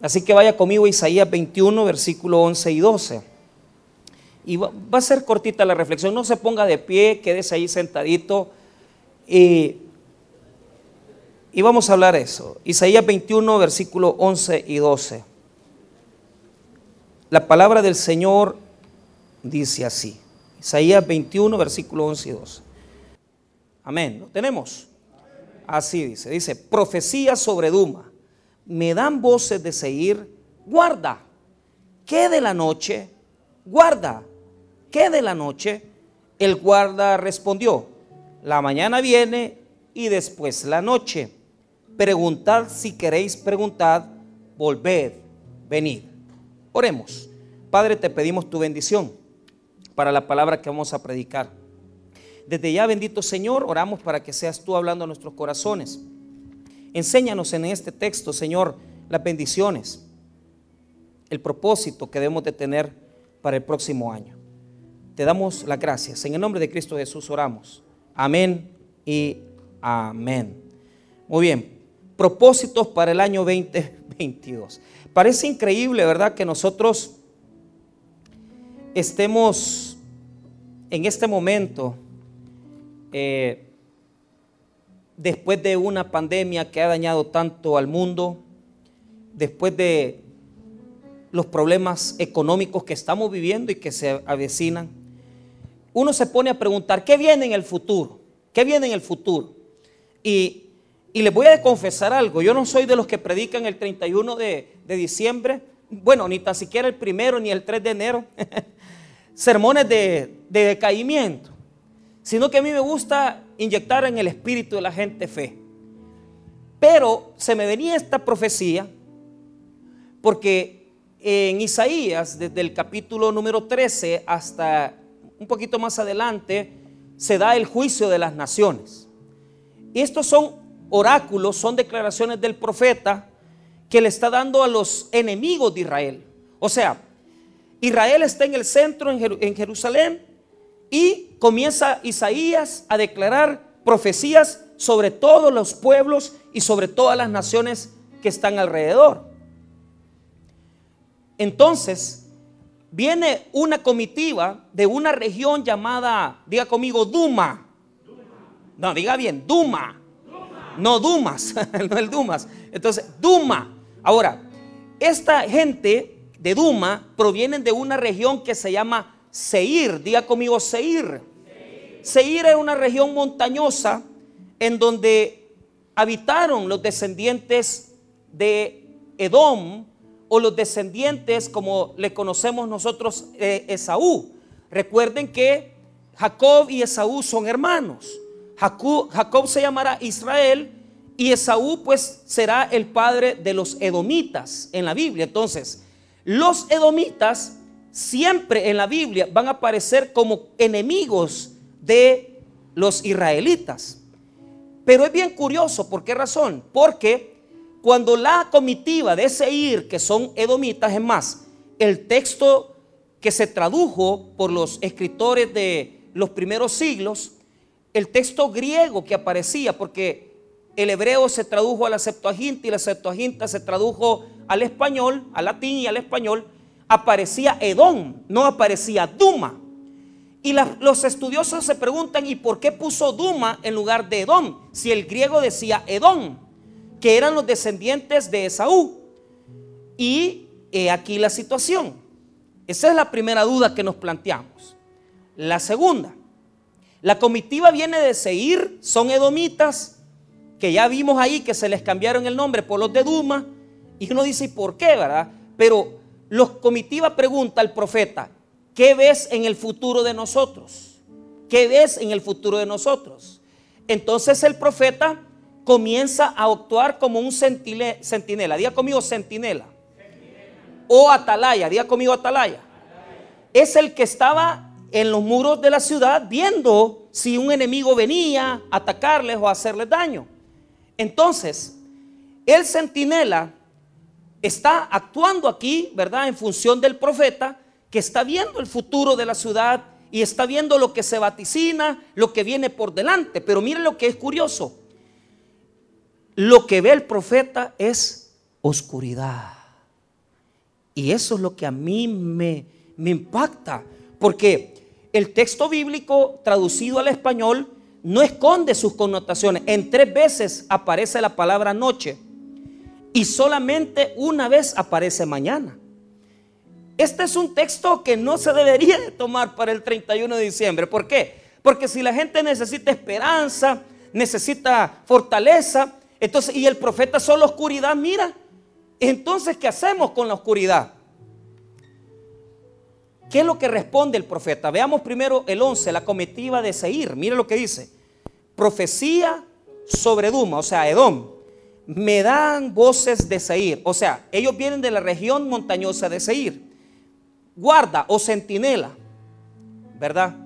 Así que vaya conmigo a Isaías 21, versículo 11 y 12. Y va, a ser cortita la reflexión, no se ponga de pie, quédese ahí sentadito. Y, vamos a hablar eso. Isaías 21, versículo 11 y 12. La palabra del Señor dice así. Isaías 21, versículo 11 y 12. Amén. ¿Lo tenemos? Así dice. Dice, profecía sobre Duma. Me dan voces de seguir. Guarda. ¿Qué de la noche? Guarda. ¿Qué de la noche? El guarda respondió. La mañana viene y después la noche. Preguntad si queréis preguntad. Volved, venid. Oremos. Padre, te pedimos tu bendición para la palabra que vamos a predicar. Desde ya, bendito Señor, oramos para que seas tú hablando a nuestros corazones. Enséñanos en este texto, Señor, las bendiciones, el propósito que debemos de tener para el próximo año. Te damos las gracias. En el nombre de Cristo Jesús oramos. Amén y amén. Muy bien. Propósitos para el año 2022. Parece increíble, ¿verdad? Que nosotros estemos en este momento, eh, después de una pandemia que ha dañado tanto al mundo, después de los problemas económicos que estamos viviendo y que se avecinan, uno se pone a preguntar, ¿qué viene en el futuro? ¿Qué viene en el futuro? Y, y les voy a confesar algo, yo no soy de los que predican el 31 de, de diciembre, bueno, ni tan siquiera el primero ni el 3 de enero, sermones de, decaimiento, sino que a mí me gusta inyectar en el espíritu de la gente fe. Pero se me venía esta profecía porque en Isaías, desde el capítulo número 13 hasta un poquito más adelante, se da el juicio de las naciones. Y estos son oráculos, son declaraciones del profeta que le está dando a los enemigos de Israel. O sea, Israel está en el centro en Jerusalén y comienza Isaías a declarar profecías sobre todos los pueblos y sobre todas las naciones que están alrededor. Entonces, viene una comitiva de una región llamada, diga conmigo, Duma. No, diga bien, Duma. No Dumas, no el Dumas. Entonces, Duma. Ahora, esta gente de Duma provienen de una región que se llama Seir. Diga conmigo Seir. Seir es una región montañosa en donde habitaron los descendientes de Edom o los descendientes como le conocemos nosotros eh, Esaú. Recuerden que Jacob y Esaú son hermanos. Jacob, Jacob se llamará Israel y Esaú pues será el padre de los edomitas en la Biblia. Entonces, los edomitas siempre en la Biblia van a aparecer como enemigos de los israelitas. Pero es bien curioso, ¿por qué razón? Porque cuando la comitiva de Seir, que son edomitas, es más, el texto que se tradujo por los escritores de los primeros siglos, el texto griego que aparecía, porque el hebreo se tradujo a la Septuaginta y la Septuaginta se tradujo al español, al latín y al español, aparecía Edom, no aparecía Duma. Y los estudiosos se preguntan, ¿y por qué puso Duma en lugar de Edom? Si el griego decía Edom, que eran los descendientes de Esaú. Y aquí la situación. Esa es la primera duda que nos planteamos. La segunda, la comitiva viene de Seir, son edomitas, que ya vimos ahí que se les cambiaron el nombre por los de Duma. Y uno dice, ¿y por qué, verdad? Pero los comitiva pregunta al profeta, ¿qué ves en el futuro de nosotros? ¿Qué ves en el futuro de nosotros? Entonces el profeta comienza a actuar como un centinela. Diga conmigo centinela. O atalaya. Diga conmigo atalaya. Es el que estaba en los muros de la ciudad viendo si un enemigo venía a atacarles o a hacerles daño. Entonces, el centinela está actuando aquí, ¿verdad? En función del profeta que está viendo el futuro de la ciudad y está viendo lo que se vaticina, lo que viene por delante. Pero miren lo que es curioso. Lo que ve el profeta es oscuridad. Y eso es lo que a mí me, me impacta, porque el texto bíblico traducido al español no esconde sus connotaciones. En tres veces aparece la palabra noche y solamente una vez aparece mañana. Este es un texto que no se debería de tomar para el 31 de diciembre. ¿Por qué? Porque si la gente necesita esperanza, necesita fortaleza, entonces, y el profeta solo oscuridad, mira, entonces, ¿qué hacemos con la oscuridad? ¿Qué es lo que responde el profeta? Veamos primero el 11, la comitiva de Seir. Mire lo que dice. Profecía sobre Duma, o sea, Edom. Me dan voces de Seir. O sea, ellos vienen de la región montañosa de Seir. Guarda o centinela, ¿verdad?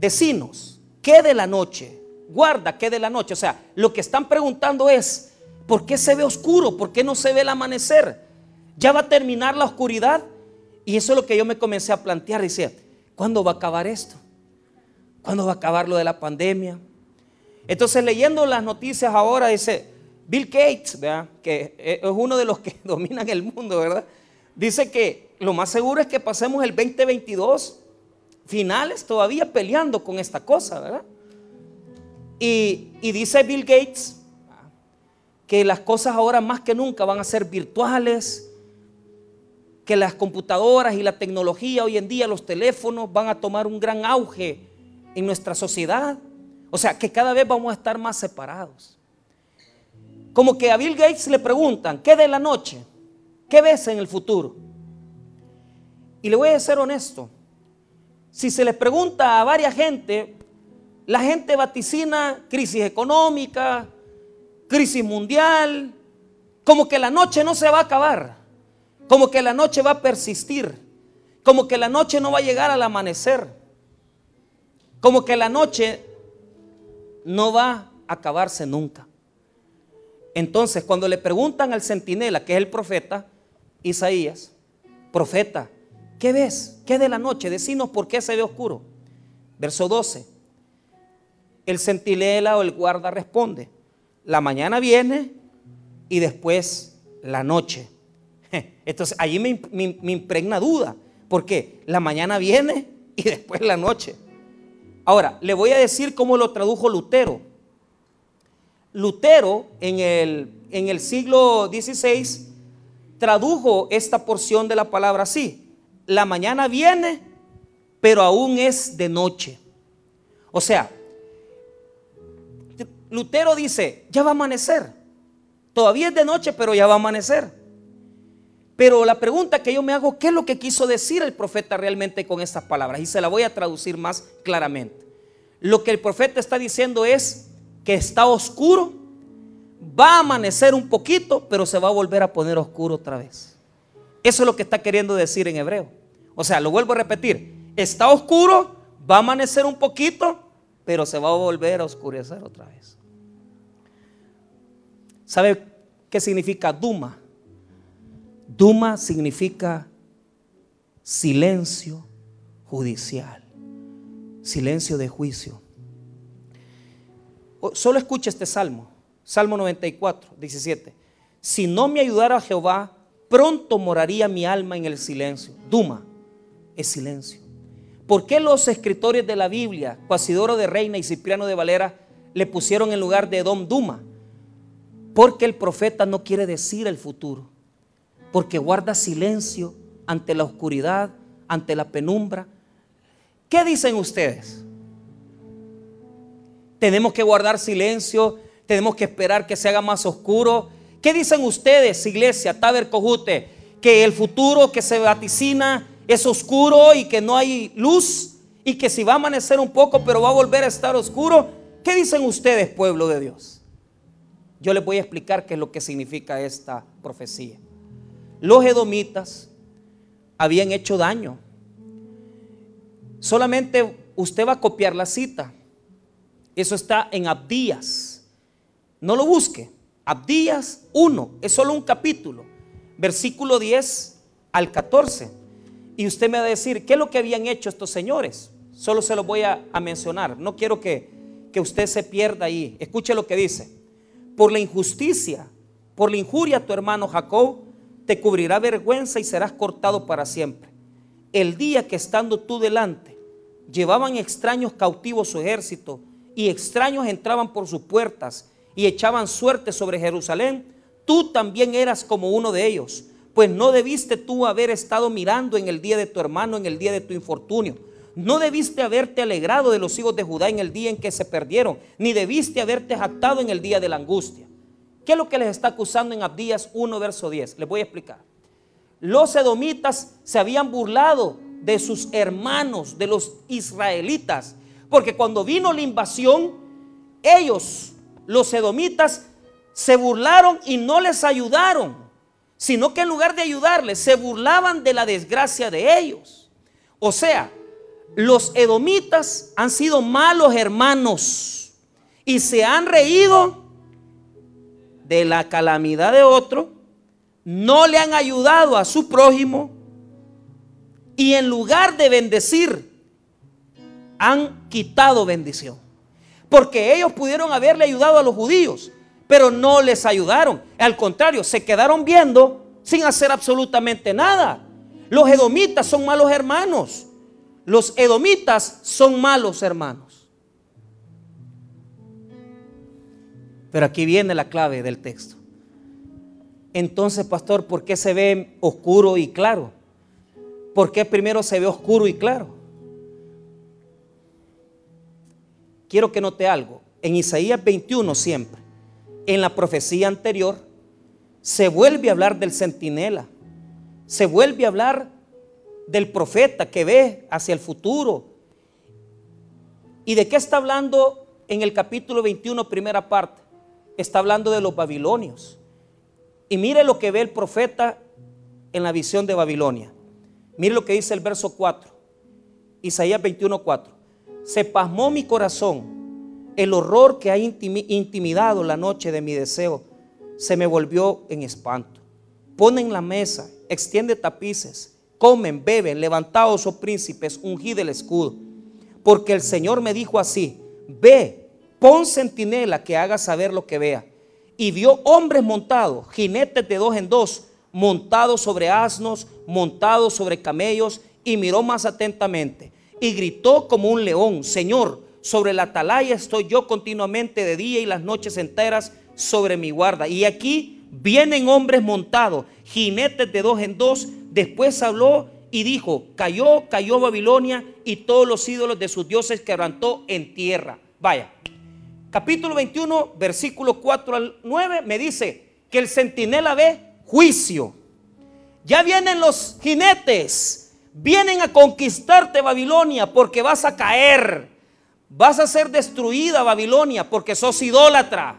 Decinos, ¿qué de la noche? Guarda, ¿qué de la noche? O sea, lo que están preguntando es, ¿por qué se ve oscuro? ¿Por qué no se ve el amanecer? ¿Ya va a terminar la oscuridad? Y eso es lo que yo me comencé a plantear. Decía, ¿cuándo va a acabar esto? ¿Cuándo va a acabar lo de la pandemia? Entonces leyendo las noticias ahora dice, Bill Gates, que es uno de los que dominan el mundo, ¿verdad? Dice que lo más seguro es que pasemos el 2022 finales todavía peleando con esta cosa, ¿verdad? Y dice Bill Gates que las cosas ahora más que nunca van a ser virtuales, que las computadoras y la tecnología hoy en día, los teléfonos, van a tomar un gran auge en nuestra sociedad. O sea, que cada vez vamos a estar más separados. Como que a Bill Gates le preguntan, ¿qué de la noche? ¿Qué ves en el futuro? Y le voy a ser honesto. Si se le pregunta a varias gente, la gente vaticina crisis económica, crisis mundial, como que la noche no se va a acabar. Como que la noche va a persistir. Como que la noche no va a llegar al amanecer. Como que la noche no va a acabarse nunca. Entonces, cuando le preguntan al centinela, que es el profeta, Isaías, profeta, ¿qué ves? ¿Qué de la noche? Decinos por qué se ve oscuro. Verso 12. El centinela o el guarda responde, la mañana viene y después la noche. Entonces allí me, impregna duda. porque La mañana viene y después la noche. Ahora, le voy a decir cómo lo tradujo Lutero. Lutero en el, en el siglo XVI tradujo esta porción de la palabra así. La mañana viene, pero aún es de noche. O sea, Lutero dice, ya va a amanecer. Todavía es de noche, pero ya va a amanecer. Pero la pregunta que yo me hago, ¿qué es lo que quiso decir el profeta realmente con estas palabras? Y se la voy a traducir más claramente. Lo que el profeta está diciendo es que está oscuro, va a amanecer un poquito, pero se va a volver a poner oscuro otra vez. Eso es lo que está queriendo decir en hebreo. O sea, lo vuelvo a repetir, está oscuro, va a amanecer un poquito, pero se va a volver a oscurecer otra vez. ¿Sabe qué significa Duma? Duma significa silencio judicial, silencio de juicio. Solo escucha este salmo, Salmo 94, 17. Si no me ayudara Jehová, pronto moraría mi alma en el silencio. Duma es silencio. ¿Por qué los escritores de la Biblia, Cuasidoro de Reina y Cipriano de Valera, le pusieron en lugar de Edom Duma? Porque el profeta no quiere decir el futuro porque guarda silencio ante la oscuridad, ante la penumbra. ¿Qué dicen ustedes? Tenemos que guardar silencio, tenemos que esperar que se haga más oscuro. ¿Qué dicen ustedes, iglesia, Taber Cojute? Que el futuro que se vaticina es oscuro y que no hay luz y que si va a amanecer un poco pero va a volver a estar oscuro. ¿Qué dicen ustedes, pueblo de Dios? Yo les voy a explicar qué es lo que significa esta profecía los edomitas habían hecho daño. Solamente usted va a copiar la cita. Eso está en Abdías. No lo busque. Abdías 1, es solo un capítulo, versículo 10 al 14. Y usted me va a decir, ¿qué es lo que habían hecho estos señores? Solo se lo voy a, a mencionar. No quiero que, que usted se pierda ahí. Escuche lo que dice. Por la injusticia, por la injuria a tu hermano Jacob, te cubrirá vergüenza y serás cortado para siempre. El día que estando tú delante, llevaban extraños cautivos su ejército y extraños entraban por sus puertas y echaban suerte sobre Jerusalén, tú también eras como uno de ellos, pues no debiste tú haber estado mirando en el día de tu hermano, en el día de tu infortunio. No debiste haberte alegrado de los hijos de Judá en el día en que se perdieron, ni debiste haberte jactado en el día de la angustia. ¿Qué es lo que les está acusando en Abdías 1, verso 10? Les voy a explicar. Los edomitas se habían burlado de sus hermanos, de los israelitas, porque cuando vino la invasión, ellos, los edomitas, se burlaron y no les ayudaron, sino que en lugar de ayudarles, se burlaban de la desgracia de ellos. O sea, los edomitas han sido malos hermanos y se han reído de la calamidad de otro, no le han ayudado a su prójimo y en lugar de bendecir, han quitado bendición. Porque ellos pudieron haberle ayudado a los judíos, pero no les ayudaron. Al contrario, se quedaron viendo sin hacer absolutamente nada. Los edomitas son malos hermanos. Los edomitas son malos hermanos. Pero aquí viene la clave del texto. Entonces, pastor, ¿por qué se ve oscuro y claro? ¿Por qué primero se ve oscuro y claro? Quiero que note algo. En Isaías 21 siempre en la profecía anterior, se vuelve a hablar del centinela, se vuelve a hablar del profeta que ve hacia el futuro. ¿Y de qué está hablando en el capítulo 21, primera parte? Está hablando de los babilonios. Y mire lo que ve el profeta en la visión de Babilonia. Mire lo que dice el verso 4, Isaías 21, 4. Se pasmó mi corazón el horror que ha intimidado la noche de mi deseo se me volvió en espanto. Ponen la mesa, extiende tapices, comen, beben, levantaos, oh príncipes, ungid el escudo. Porque el Señor me dijo así, ve, pon centinela que haga saber lo que vea. Y vio hombres montados, jinetes de dos en dos, montados sobre asnos, montados sobre camellos, y miró más atentamente. Y gritó como un león, Señor, sobre la atalaya estoy yo continuamente de día y las noches enteras sobre mi guarda. Y aquí vienen hombres montados, jinetes de dos en dos. Después habló y dijo, cayó, cayó Babilonia y todos los ídolos de sus dioses quebrantó en tierra. Vaya, capítulo 21, versículo 4 al 9 me dice que el centinela ve juicio. Ya vienen los jinetes, vienen a conquistarte Babilonia porque vas a caer Vas a ser destruida Babilonia porque sos idólatra.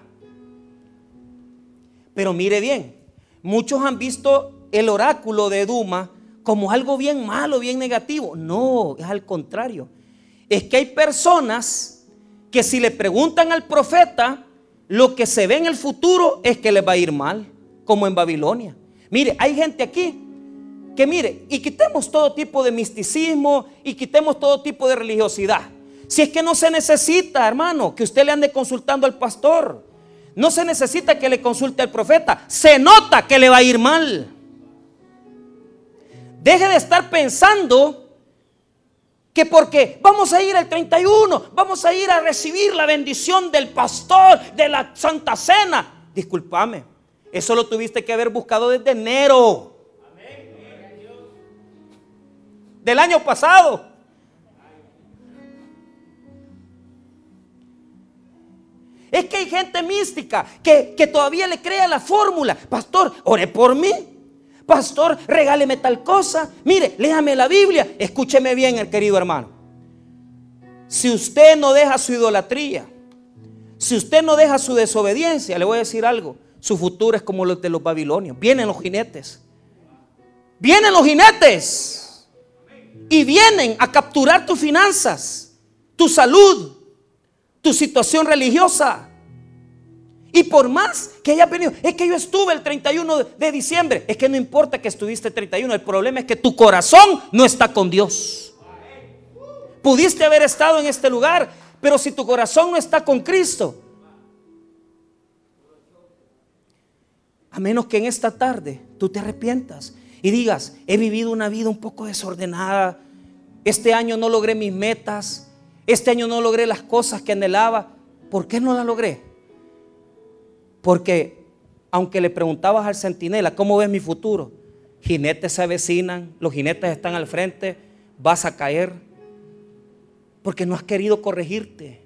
Pero mire bien, muchos han visto el oráculo de Duma como algo bien malo, bien negativo. No, es al contrario. Es que hay personas que si le preguntan al profeta, lo que se ve en el futuro es que les va a ir mal, como en Babilonia. Mire, hay gente aquí que mire, y quitemos todo tipo de misticismo y quitemos todo tipo de religiosidad. Si es que no se necesita, hermano, que usted le ande consultando al pastor. No se necesita que le consulte al profeta. Se nota que le va a ir mal. Deje de estar pensando que porque vamos a ir al 31, vamos a ir a recibir la bendición del pastor de la Santa Cena. Discúlpame, eso lo tuviste que haber buscado desde enero del año pasado. Es que hay gente mística que, todavía le crea la fórmula. Pastor, ore por mí. Pastor, regáleme tal cosa. Mire, léame la Biblia. Escúcheme bien, el querido hermano. Si usted no deja su idolatría, si usted no deja su desobediencia, le voy a decir algo. Su futuro es como los de los babilonios. Vienen los jinetes. Vienen los jinetes. Y vienen a capturar tus finanzas, tu salud, tu situación religiosa. Y por más que haya venido, es que yo estuve el 31 de diciembre, es que no importa que estuviste el 31, el problema es que tu corazón no está con Dios. Pudiste haber estado en este lugar, pero si tu corazón no está con Cristo, A menos que en esta tarde tú te arrepientas y digas, he vivido una vida un poco desordenada, este año no logré mis metas, este año no logré las cosas que anhelaba. ¿Por qué no las logré? Porque aunque le preguntabas al centinela, ¿cómo ves mi futuro? Jinetes se avecinan, los jinetes están al frente, vas a caer, porque no has querido corregirte.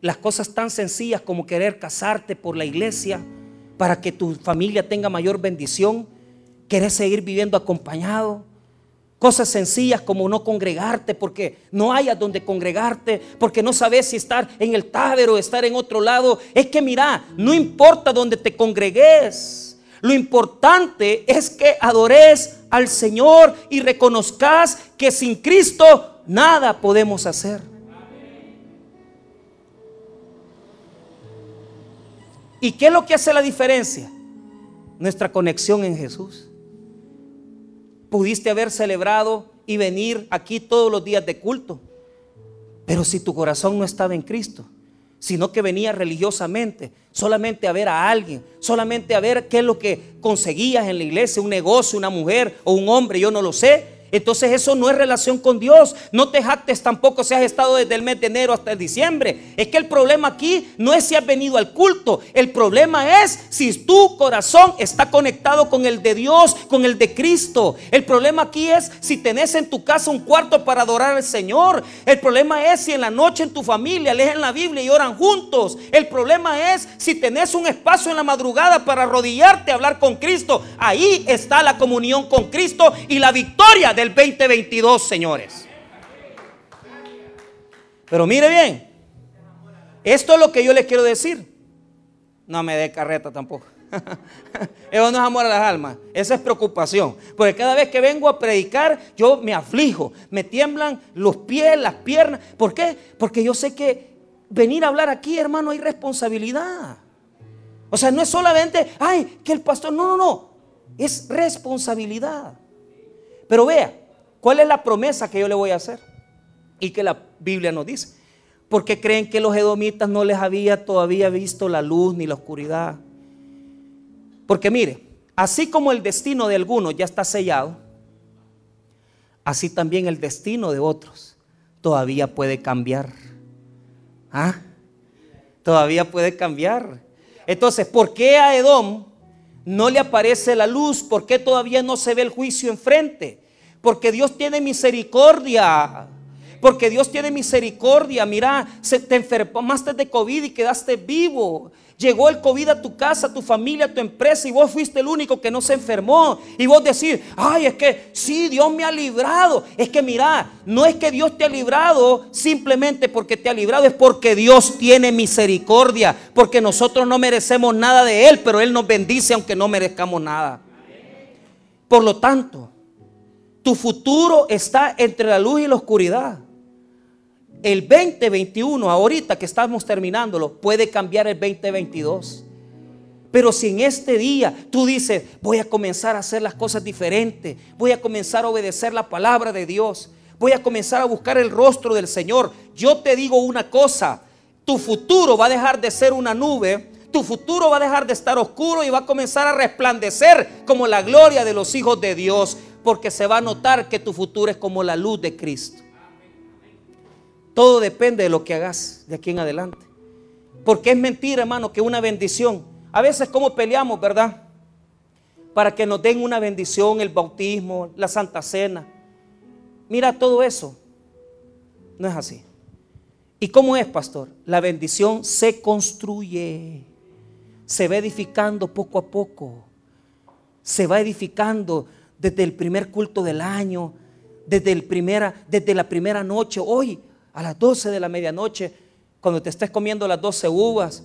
Las cosas tan sencillas como querer casarte por la iglesia para que tu familia tenga mayor bendición, querer seguir viviendo acompañado. Cosas sencillas como no congregarte porque no a donde congregarte, porque no sabes si estar en el Táber o estar en otro lado. Es que mira, no importa donde te congregues. Lo importante es que adores al Señor y reconozcas que sin Cristo nada podemos hacer. ¿Y qué es lo que hace la diferencia? Nuestra conexión en Jesús. Pudiste haber celebrado y venir aquí todos los días de culto, pero si tu corazón no estaba en Cristo, sino que venía religiosamente, solamente a ver a alguien, solamente a ver qué es lo que conseguías en la iglesia, un negocio, una mujer o un hombre, yo no lo sé, entonces eso no es relación con Dios. No te jactes tampoco si has estado desde el mes de enero hasta el diciembre. Es que el problema aquí no es si has venido al culto. El problema es si tu corazón está conectado con el de Dios, con el de Cristo. El problema aquí es si tenés en tu casa un cuarto para adorar al Señor. El problema es si en la noche en tu familia leen la Biblia y oran juntos. El problema es si tenés un espacio en la madrugada para arrodillarte a hablar con Cristo. Ahí está la comunión con Cristo y la victoria del 2022, señores. Pero mire bien, esto es lo que yo le quiero decir. No me dé carreta tampoco. Eso no es amor a las almas, esa es preocupación. Porque cada vez que vengo a predicar, yo me aflijo, me tiemblan los pies, las piernas. ¿Por qué? Porque yo sé que venir a hablar aquí, hermano, hay responsabilidad. O sea, no es solamente, ay, que el pastor, no, no, no, es responsabilidad. Pero vea, ¿cuál es la promesa que yo le voy a hacer? Y que la Biblia nos dice. Porque creen que los edomitas no les había todavía visto la luz ni la oscuridad. Porque mire, así como el destino de algunos ya está sellado, así también el destino de otros todavía puede cambiar. ¿Ah? Todavía puede cambiar. Entonces, ¿por qué a Edom no le aparece la luz? ¿Por qué todavía no se ve el juicio enfrente? Porque Dios tiene misericordia. Porque Dios tiene misericordia. Mira, se te enfermaste de COVID y quedaste vivo. Llegó el COVID a tu casa, a tu familia, a tu empresa y vos fuiste el único que no se enfermó. Y vos decís, ay, es que sí, Dios me ha librado. Es que mira, no es que Dios te ha librado simplemente porque te ha librado, es porque Dios tiene misericordia. Porque nosotros no merecemos nada de Él, pero Él nos bendice aunque no merezcamos nada. Por lo tanto, tu futuro está entre la luz y la oscuridad el 2021, ahorita que estamos terminándolo, puede cambiar el 2022. Pero si en este día tú dices, voy a comenzar a hacer las cosas diferentes, voy a comenzar a obedecer la palabra de Dios, voy a comenzar a buscar el rostro del Señor, yo te digo una cosa, tu futuro va a dejar de ser una nube, tu futuro va a dejar de estar oscuro y va a comenzar a resplandecer como la gloria de los hijos de Dios, porque se va a notar que tu futuro es como la luz de Cristo. Todo depende de lo que hagas de aquí en adelante. Porque es mentira, hermano, que una bendición. A veces como peleamos, ¿verdad? Para que nos den una bendición, el bautismo, la Santa Cena. Mira todo eso. No es así. ¿Y cómo es, pastor? La bendición se construye. Se va edificando poco a poco. Se va edificando desde el primer culto del año, desde, el primera, desde la primera noche. Hoy a las 12 de la medianoche, cuando te estés comiendo las 12 uvas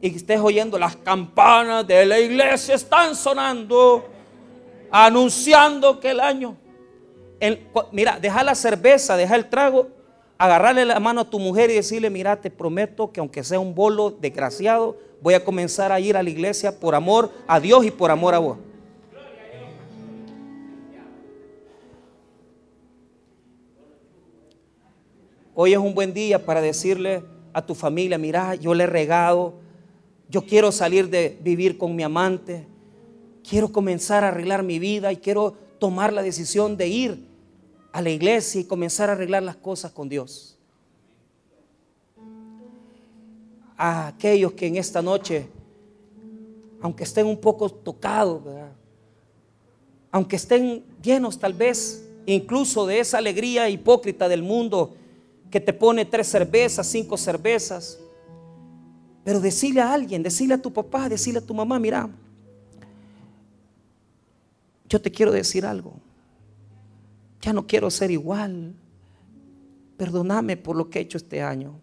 y estés oyendo las campanas de la iglesia están sonando, anunciando que el año... mira, deja la cerveza, deja el trago, agarrarle la mano a tu mujer y decirle, mira, te prometo que aunque sea un bolo desgraciado, voy a comenzar a ir a la iglesia por amor a Dios y por amor a vos. Hoy es un buen día para decirle a tu familia, mira, yo le he regado Yo quiero salir de vivir con mi amante. Quiero comenzar a arreglar mi vida y quiero tomar la decisión de ir a la iglesia y comenzar a arreglar las cosas con Dios. A aquellos que en esta noche, aunque estén un poco tocados, aunque estén llenos tal vez incluso de esa alegría hipócrita del mundo que te pone tres cervezas, cinco cervezas, pero decirle a alguien, decirle a tu papá, decirle a tu mamá, mira, yo te quiero decir algo. Ya no quiero ser igual. Perdóname por lo que he hecho este año.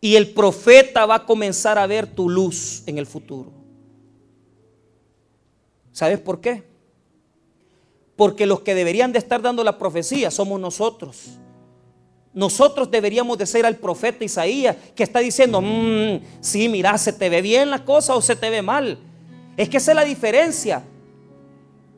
Y el profeta va a comenzar a ver tu luz en el futuro. ¿Sabes por qué? Porque los que deberían de estar dando la profecía somos nosotros. Nosotros deberíamos de ser al profeta Isaías que está diciendo, mmm, sí, mira, se te ve bien la cosa o se te ve mal. Es que esa es la diferencia.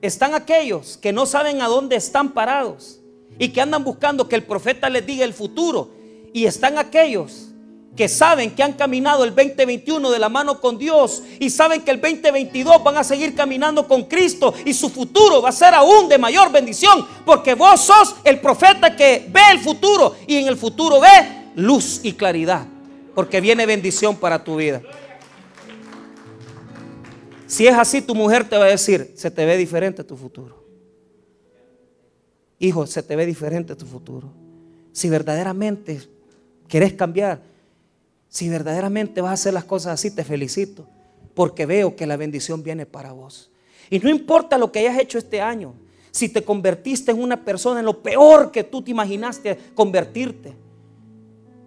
Están aquellos que no saben a dónde están parados y que andan buscando que el profeta les diga el futuro. Y están aquellos que saben que han caminado el 2021 de la mano con Dios y saben que el 2022 van a seguir caminando con Cristo y su futuro va a ser aún de mayor bendición porque vos sos el profeta que ve el futuro y en el futuro ve luz y claridad porque viene bendición para tu vida. Si es así, tu mujer te va a decir, se te ve diferente tu futuro. Hijo, se te ve diferente tu futuro. Si verdaderamente querés cambiar, si verdaderamente vas a hacer las cosas así, te felicito, porque veo que la bendición viene para vos. Y no importa lo que hayas hecho este año, si te convertiste en una persona en lo peor que tú te imaginaste convertirte.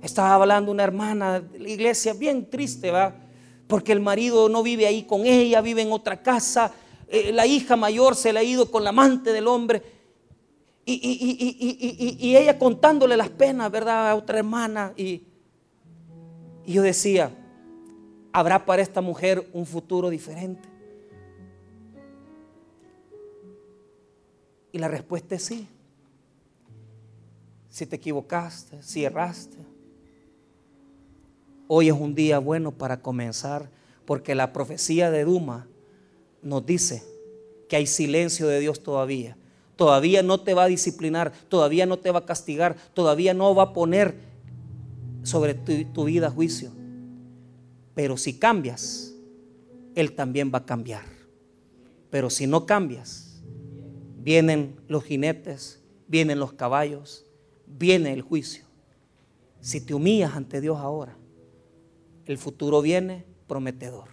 Estaba hablando una hermana de la iglesia bien triste, ¿va? Porque el marido no vive ahí con ella, vive en otra casa. Eh, la hija mayor se le ha ido con la amante del hombre. Y, y ella contándole las penas, ¿verdad? A otra hermana. Y, y yo decía, ¿habrá para esta mujer un futuro diferente? Y la respuesta es sí. Si te equivocaste, si erraste, hoy es un día bueno para comenzar, porque la profecía de Duma nos dice que hay silencio de Dios todavía. Todavía no te va a disciplinar, todavía no te va a castigar, todavía no va a poner sobre tu, vida juicio. Pero si cambias, Él también va a cambiar. Pero si no cambias, vienen los jinetes, vienen los caballos, viene el juicio. Si te humillas ante Dios ahora, el futuro viene prometedor.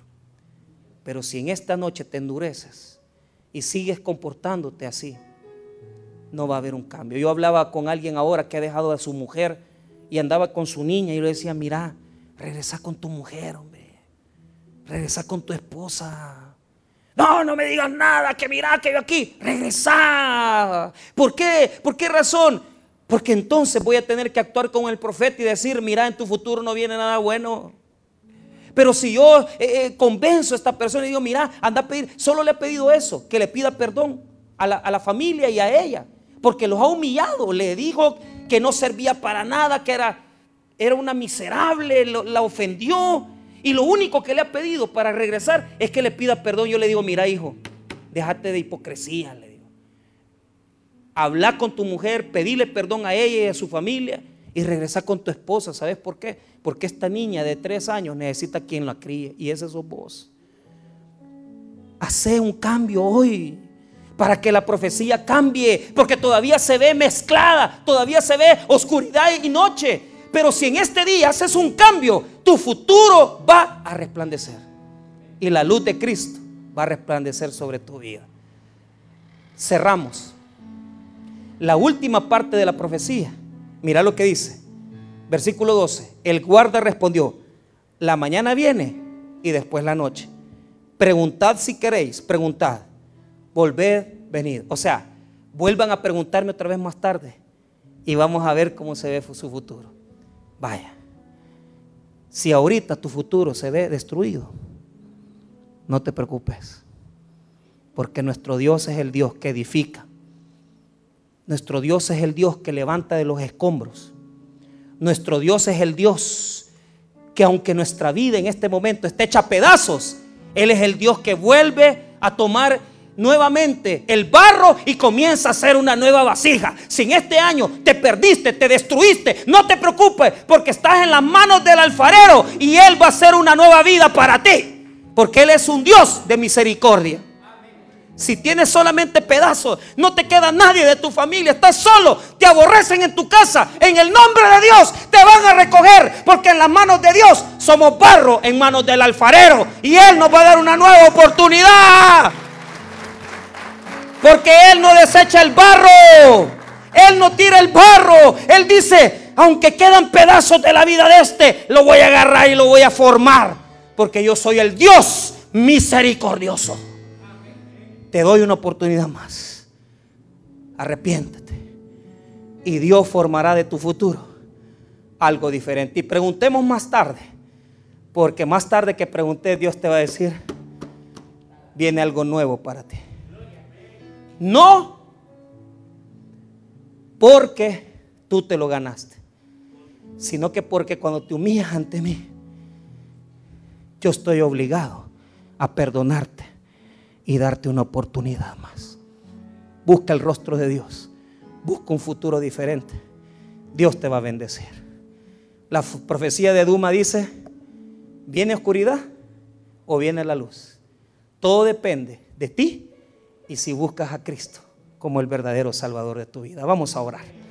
Pero si en esta noche te endureces y sigues comportándote así, no va a haber un cambio. Yo hablaba con alguien ahora que ha dejado a su mujer y andaba con su niña y le decía, mira, regresa con tu mujer, hombre. Regresa con tu esposa. No, no me digas nada, que mira que yo aquí. Regresa. ¿Por qué? ¿Por qué razón? Porque entonces voy a tener que actuar con el profeta y decir, mira, en tu futuro no viene nada bueno. Pero si yo eh, eh, convenzo a esta persona y digo, mira, anda a pedir, solo le he pedido eso, que le pida perdón a la, a la familia y a ella, porque los ha humillado. Le dijo que no servía para nada, que era, era una miserable, la ofendió. Y lo único que le ha pedido para regresar es que le pida perdón. Yo le digo, mira hijo, déjate de hipocresía, le digo. Habla con tu mujer, pedile perdón a ella y a su familia y regresa con tu esposa. ¿Sabes por qué? Porque esta niña de tres años necesita quien la críe y ese sos vos. Hace un cambio hoy para que la profecía cambie, porque todavía se ve mezclada, todavía se ve oscuridad y noche. Pero si en este día haces un cambio, tu futuro va a resplandecer. Y la luz de Cristo va a resplandecer sobre tu vida. Cerramos. La última parte de la profecía. Mira lo que dice. Versículo 12. El guarda respondió, la mañana viene y después la noche. Preguntad si queréis, preguntad volved, venid. O sea, vuelvan a preguntarme otra vez más tarde y vamos a ver cómo se ve su futuro. Vaya, si ahorita tu futuro se ve destruido, no te preocupes, porque nuestro Dios es el Dios que edifica. Nuestro Dios es el Dios que levanta de los escombros. Nuestro Dios es el Dios que aunque nuestra vida en este momento esté hecha a pedazos, Él es el Dios que vuelve a tomar nuevamente el barro y comienza a hacer una nueva vasija. Si en este año te perdiste, te destruiste, no te preocupes porque estás en las manos del alfarero y Él va a hacer una nueva vida para ti. Porque Él es un Dios de misericordia. Si tienes solamente pedazos, no te queda nadie de tu familia, estás solo, te aborrecen en tu casa, en el nombre de Dios te van a recoger, porque en las manos de Dios somos barro en manos del alfarero y Él nos va a dar una nueva oportunidad. Porque Él no desecha el barro. Él no tira el barro. Él dice, aunque quedan pedazos de la vida de este, lo voy a agarrar y lo voy a formar. Porque yo soy el Dios misericordioso. Te doy una oportunidad más. Arrepiéntete. Y Dios formará de tu futuro algo diferente. Y preguntemos más tarde. Porque más tarde que pregunté, Dios te va a decir, viene algo nuevo para ti. No porque tú te lo ganaste, sino que porque cuando te humillas ante mí, yo estoy obligado a perdonarte y darte una oportunidad más. Busca el rostro de Dios, busca un futuro diferente. Dios te va a bendecir. La profecía de Duma dice, ¿viene oscuridad o viene la luz? Todo depende de ti y si buscas a Cristo como el verdadero Salvador de tu vida. Vamos a orar.